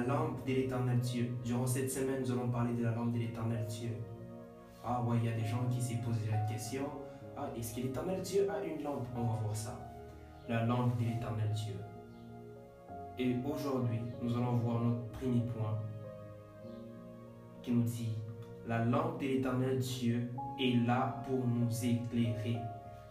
la lampe de l'éternel Dieu. Durant cette semaine, nous allons parler de la lampe de l'éternel Dieu. Ah ouais, il y a des gens qui s'est posé la question. Ah, est-ce que l'éternel Dieu a une lampe? On va voir ça. La lampe de l'éternel Dieu. Et aujourd'hui, nous allons voir notre premier point qui nous dit La lampe de l'éternel Dieu est là pour nous éclairer.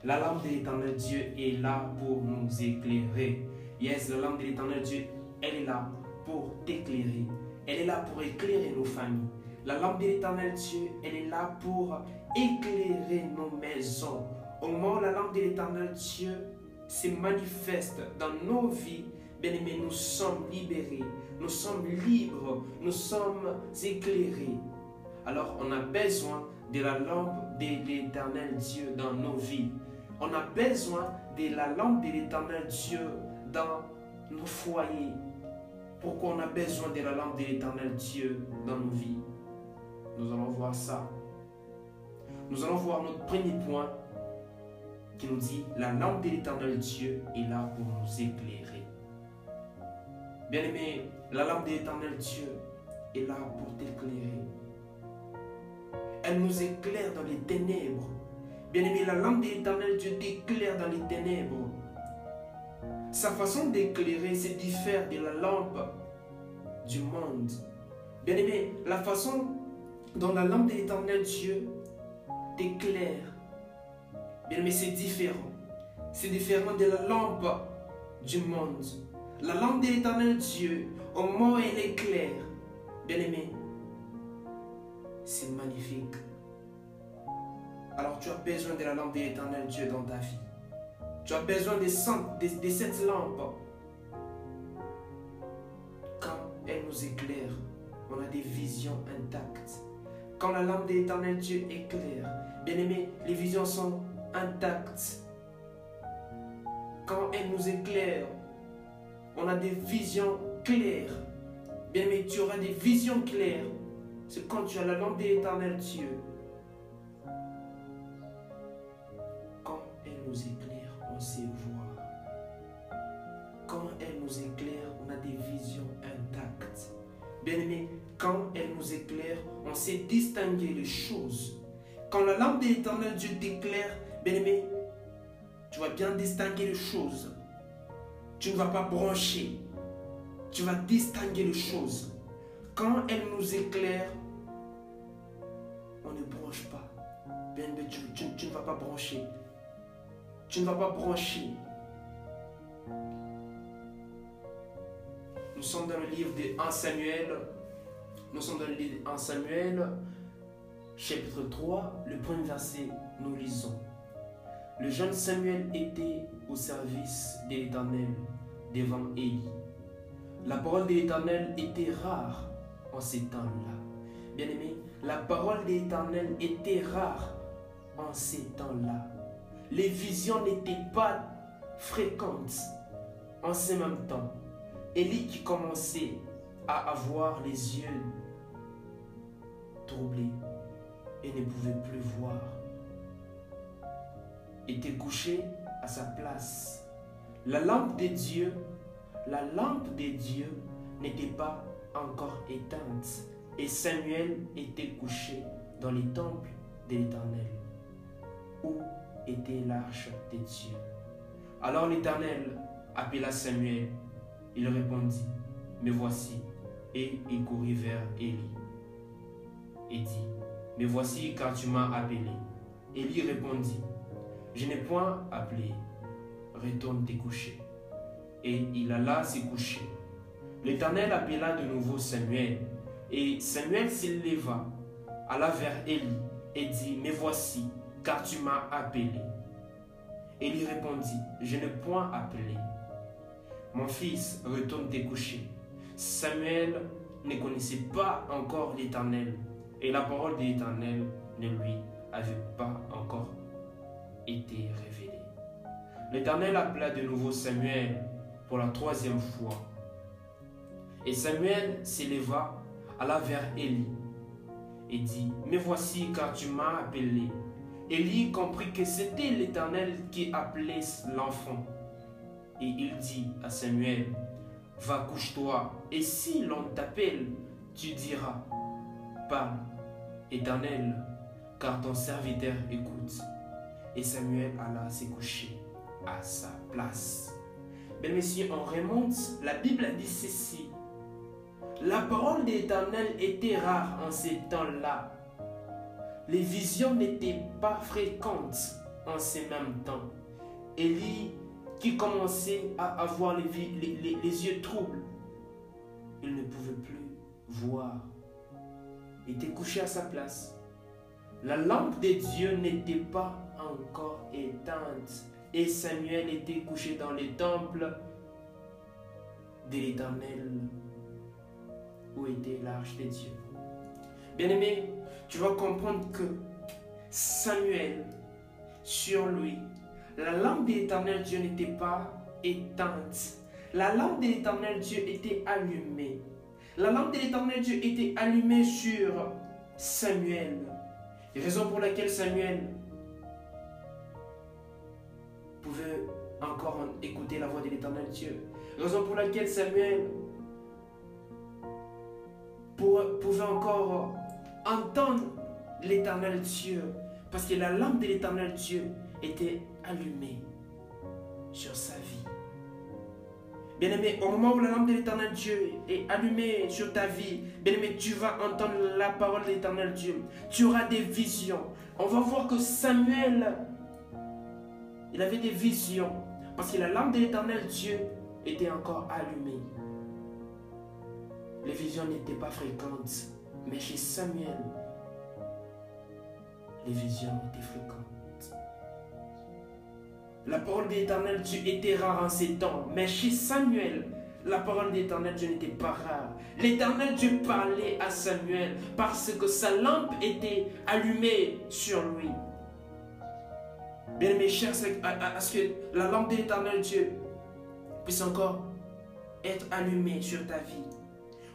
La lampe de l'éternel Dieu est là pour nous éclairer. Yes, la lampe de l'éternel Dieu, elle est là pour t'éclairer. Elle est là pour éclairer nos familles. La lampe de l'éternel Dieu, elle est là pour éclairer nos maisons. Au moment où la lampe de l'éternel Dieu se manifeste dans nos vies, bien aimés, nous sommes libérés, nous sommes libres, nous sommes éclairés. Alors on a besoin de la lampe de l'éternel Dieu dans nos vies. On a besoin de la lampe de l'éternel Dieu dans nos foyers. Pourquoi on a besoin de la lampe de l'éternel Dieu dans nos vies? Nous allons voir ça. Nous allons voir notre premier point qui nous dit la lampe de l'éternel Dieu est là pour nous éclairer. Bien aimé, la lampe de l'éternel Dieu est là pour t'éclairer. Elle nous éclaire dans les ténèbres. Bien aimé, la lampe de l'éternel Dieu t'éclaire dans les ténèbres. Sa façon d'éclairer se diffère de la lampe du monde. Bien aimé, la façon dont la lampe de l'éternel Dieu t'éclaire, bien aimé, c'est différent. C'est différent de la lampe du monde. La lampe de l'éternel Dieu, au moment où elle éclaire, bien aimé, c'est magnifique. Alors tu as besoin de la lampe de l'éternel Dieu dans ta vie. Tu as besoin de, de, de cette lampe. Quand elle nous éclaire, on a des visions intactes. Quand la lampe de l'éternel Dieu éclaire, bien aimé, les visions sont intactes. Quand elle nous éclaire, on a des visions claires. Bien aimé, tu auras des visions claires. C'est quand tu as la lampe de l'éternel Dieu. Quand elle nous éclaire, on sait voir. Quand elle nous éclaire, on a des visions intactes. Bien aimé, quand elle nous éclaire, on sait distinguer les choses. Quand la lampe de l'éternel Dieu t'éclaire, bien aimé, tu vas bien distinguer les choses. Tu ne vas pas brancher. Tu vas distinguer les choses. Quand elle nous éclaire, on ne branche pas. Bien aimé, tu, tu, tu ne vas pas brancher. Tu ne vas pas brancher. Nous sommes dans le livre de 1 Samuel. Nous sommes dans le livre de 1 Samuel, chapitre 3, le premier verset, nous lisons. Le jeune Samuel était au service de l'Éternel devant Élie. La parole de l'Éternel était rare en ces temps-là. Bien aimé, la parole de l'Éternel était rare en ces temps-là. Les visions n'étaient pas fréquentes en ce même temps. Élie qui commençait à avoir les yeux troublés et ne pouvait plus voir, était couché à sa place. La lampe de Dieu, la lampe de Dieu n'était pas encore éteinte et Samuel était couché dans les temples de l'Éternel était l'arche de Dieu. Alors l'Éternel appela Samuel il répondit, Me voici. Et il courut vers Élie et dit, Me voici car tu m'as appelé. Élie répondit, Je n'ai point appelé, retourne te coucher. Et il alla se coucher. L'Éternel appela de nouveau Samuel, et Samuel s'éleva, alla vers Élie et dit, Me voici car tu m'as appelé. Élie répondit, Je n'ai point appelé, mon fils, retourne te coucher. Samuel ne connaissait pas encore l'Éternel et la parole de l'Éternel ne lui avait pas encore été révélée. L'Éternel appela de nouveau Samuel pour la troisième fois. Et Samuel s'éleva, alla vers Élie et dit, Me voici car tu m'as appelé. Élie comprit que c'était l'Éternel qui appelait l'enfant. et il dit à Samuel, va couche-toi, et si l'on t'appelle, tu diras, parle, éternel, car ton serviteur écoute. Et Samuel alla se coucher à sa place. Bien, messieurs, on remonte, la Bible dit ceci. La parole de l'Éternel était rare en ces temps-là. Les visions n'étaient pas fréquentes en ces mêmes temps. Élie, qui commençait à avoir les, yeux troubles, il ne pouvait plus voir. Il était couché à sa place. La lampe de Dieu n'était pas encore éteinte. Et Samuel était couché dans les temples de l'Éternel, où était l'arche de Dieu. Bien-aimé, tu vas comprendre que Samuel, sur lui, la lampe de l'éternel Dieu n'était pas éteinte. La lampe de l'éternel Dieu était allumée. La lampe de l'éternel Dieu était allumée sur Samuel. Raison pour laquelle Samuel pouvait encore écouter la voix de l'éternel Dieu. Raison pour laquelle Samuel pouvait encore entendre l'éternel Dieu. Parce que la lampe de l'éternel Dieu était allumée sur sa vie. Bien-aimé, au moment où la lampe de l'éternel Dieu est allumée sur ta vie, bien-aimé, tu vas entendre la parole de l'éternel Dieu. Tu auras des visions. On va voir que Samuel, il avait des visions. Parce que la lampe de l'éternel Dieu était encore allumée. Les visions n'étaient pas fréquentes. Mais chez Samuel, les visions étaient fréquentes. La parole de l'éternel Dieu était rare en ces temps, mais chez Samuel, la parole de l'éternel Dieu n'était pas rare. L'éternel Dieu parlait à Samuel parce que sa lampe était allumée sur lui. Bien mes chers, à, ce que la lampe de l'éternel Dieu puisse encore être allumée sur ta vie.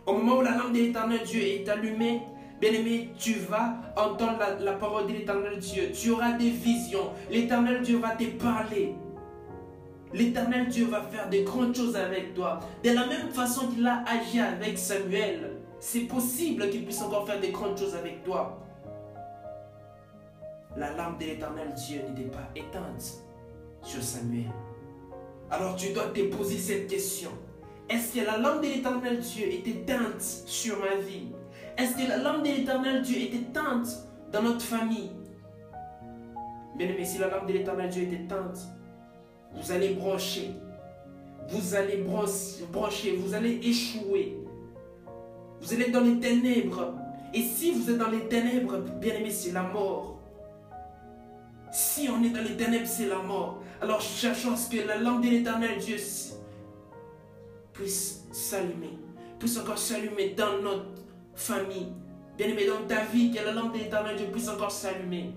Au moment où la lampe de l'éternel Dieu est allumée, Bien-aimé, tu vas entendre la, parole de l'éternel Dieu. Tu auras des visions. L'éternel Dieu va te parler. L'éternel Dieu va faire de grandes choses avec toi. De la même façon qu'il a agi avec Samuel, c'est possible qu'il puisse encore faire de grandes choses avec toi. La lampe de l'éternel Dieu n'était pas éteinte sur Samuel. Alors tu dois te poser cette question. Est-ce que la lampe de l'éternel Dieu est éteinte sur ma vie? Est-ce que la lampe de l'éternel Dieu était teinte dans notre famille? Bien aimé, si la lampe de l'éternel Dieu était teinte, vous allez brancher. Vous allez brancher, vous allez échouer. Vous allez dans les ténèbres. Et si vous êtes dans les ténèbres, bien aimé, c'est la mort. Si on est dans les ténèbres, c'est la mort. Alors cherchons ce que la lampe de l'éternel Dieu puisse s'allumer, puisse encore s'allumer dans notre famille. Bien-aimé, dans ta vie, que la lampe de l'éternel Dieu puisse encore s'allumer.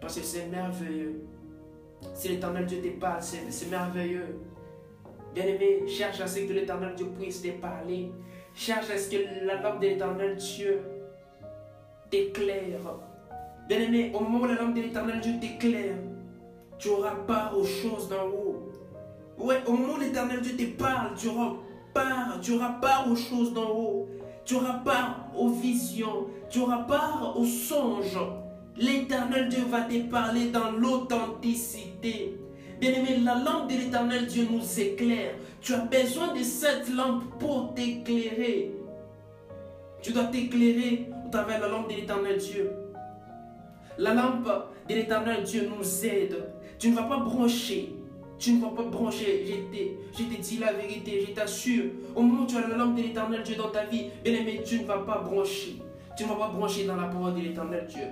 Parce que c'est merveilleux. Si l'éternel Dieu te parle, c'est merveilleux. Bien-aimé, cherche à ce que l'éternel Dieu puisse te parler. Cherche à ce que la lampe de l'éternel Dieu t'éclaire. Bien-aimé, au moment où la lampe de l'éternel Dieu t'éclaire, tu auras part aux choses d'en haut. Ouais, au moment où l'éternel Dieu te parle, tu auras part, tu aux choses d'en haut. Tu auras part aux visions. Tu auras part aux songes. L'éternel Dieu va te parler dans l'authenticité. Bien-aimé, la lampe de l'éternel Dieu nous éclaire. Tu as besoin de cette lampe pour t'éclairer. Tu dois t'éclairer au travers la lampe de l'éternel Dieu. La lampe de l'éternel Dieu nous aide. Tu ne vas pas brancher tu ne vas pas brancher. Je t'ai dit la vérité, je t'assure. Au moment où tu as la lampe de l'éternel Dieu dans ta vie, bien aimé, tu ne vas pas brancher. Tu ne vas pas brancher dans la parole de l'éternel Dieu.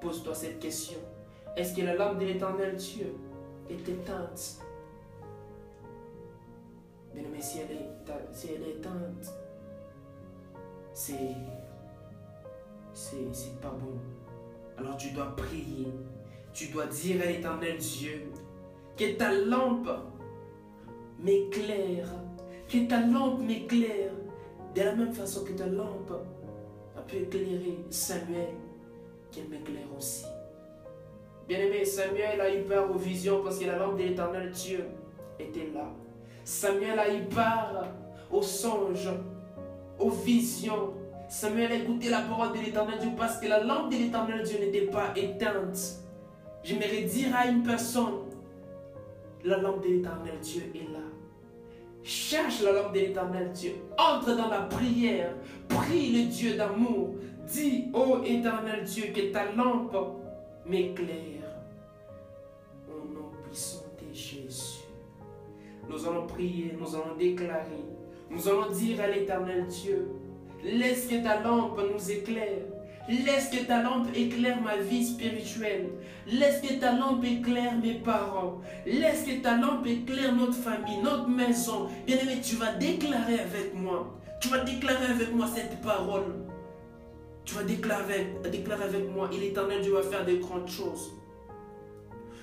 Pose-toi cette question. Est-ce que la lampe de l'éternel Dieu est éteinte? Bien aimé, si elle est, si elle est éteinte, c'est. C'est pas bon. Alors tu dois prier tu dois dire à l'éternel Dieu que ta lampe m'éclaire, que ta lampe m'éclaire de la même façon que ta lampe a pu éclairer Samuel, qu'elle m'éclaire aussi. Bien-aimé, Samuel a eu peur aux visions parce que la lampe de l'éternel Dieu était là. Samuel a eu peur aux songes, aux visions. Samuel a écouté la parole de l'éternel Dieu parce que la lampe de l'éternel Dieu n'était pas éteinte. J'aimerais dire à une personne, la lampe de l'éternel Dieu est là. Cherche la lampe de l'éternel Dieu. Entre dans la prière. Prie le Dieu d'amour. Dis, ô éternel Dieu, que ta lampe m'éclaire. Au nom puissant de Jésus. Nous allons prier, nous allons déclarer. Nous allons dire à l'éternel Dieu, laisse que ta lampe nous éclaire. Laisse que ta lampe éclaire ma vie spirituelle. Laisse que ta lampe éclaire mes parents. Laisse que ta lampe éclaire notre famille, notre maison. Bien-aimé, tu vas déclarer avec moi. Tu vas déclarer avec moi cette parole. Tu vas déclarer, avec moi. Et l'éternel Dieu va faire de grandes choses.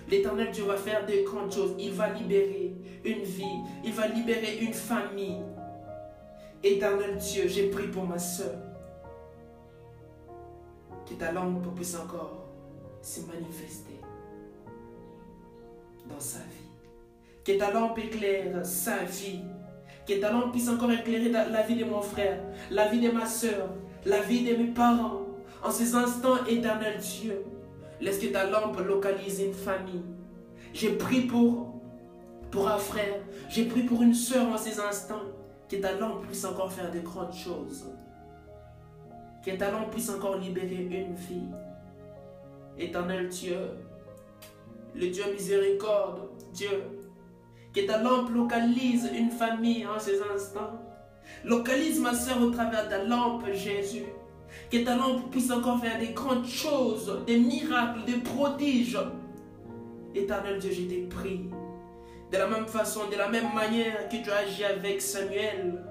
L'éternel Dieu va faire de grandes choses. Il va libérer une vie. Il va libérer une famille. Éternel Dieu, j'ai pris pour ma soeur que ta lampe puisse encore se manifester dans sa vie. Que ta lampe éclaire sa vie. Que ta lampe puisse encore éclairer la vie de mon frère, la vie de ma soeur, la vie de mes parents. En ces instants, éternel Dieu, laisse que ta lampe localise une famille. J'ai pris pour, pour un frère, j'ai pris pour une soeur en ces instants. Que ta lampe puisse encore faire de grandes choses que ta lampe puisse encore libérer une vie. Éternel Dieu, le Dieu miséricorde, Dieu, que ta lampe localise une famille en ces instants. Localise ma soeur au travers de ta lampe, Jésus. Que ta lampe puisse encore faire des grandes choses, des miracles, des prodiges. Éternel Dieu, je t'ai prie. De la même façon, de la même manière que tu as agi avec Samuel.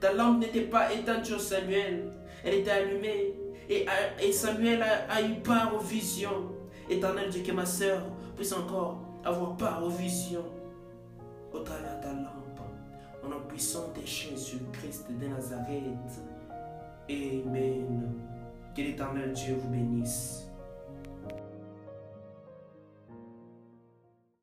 Ta lampe n'était pas éteinte sur Samuel elle était allumée. Et, Samuel a, eu part aux visions. Éternel Dieu, que ma soeur puisse encore avoir part aux visions au travers de ta lampe. En nom puissant de Jésus-Christ de Nazareth. Amen. Que l'éternel Dieu vous bénisse.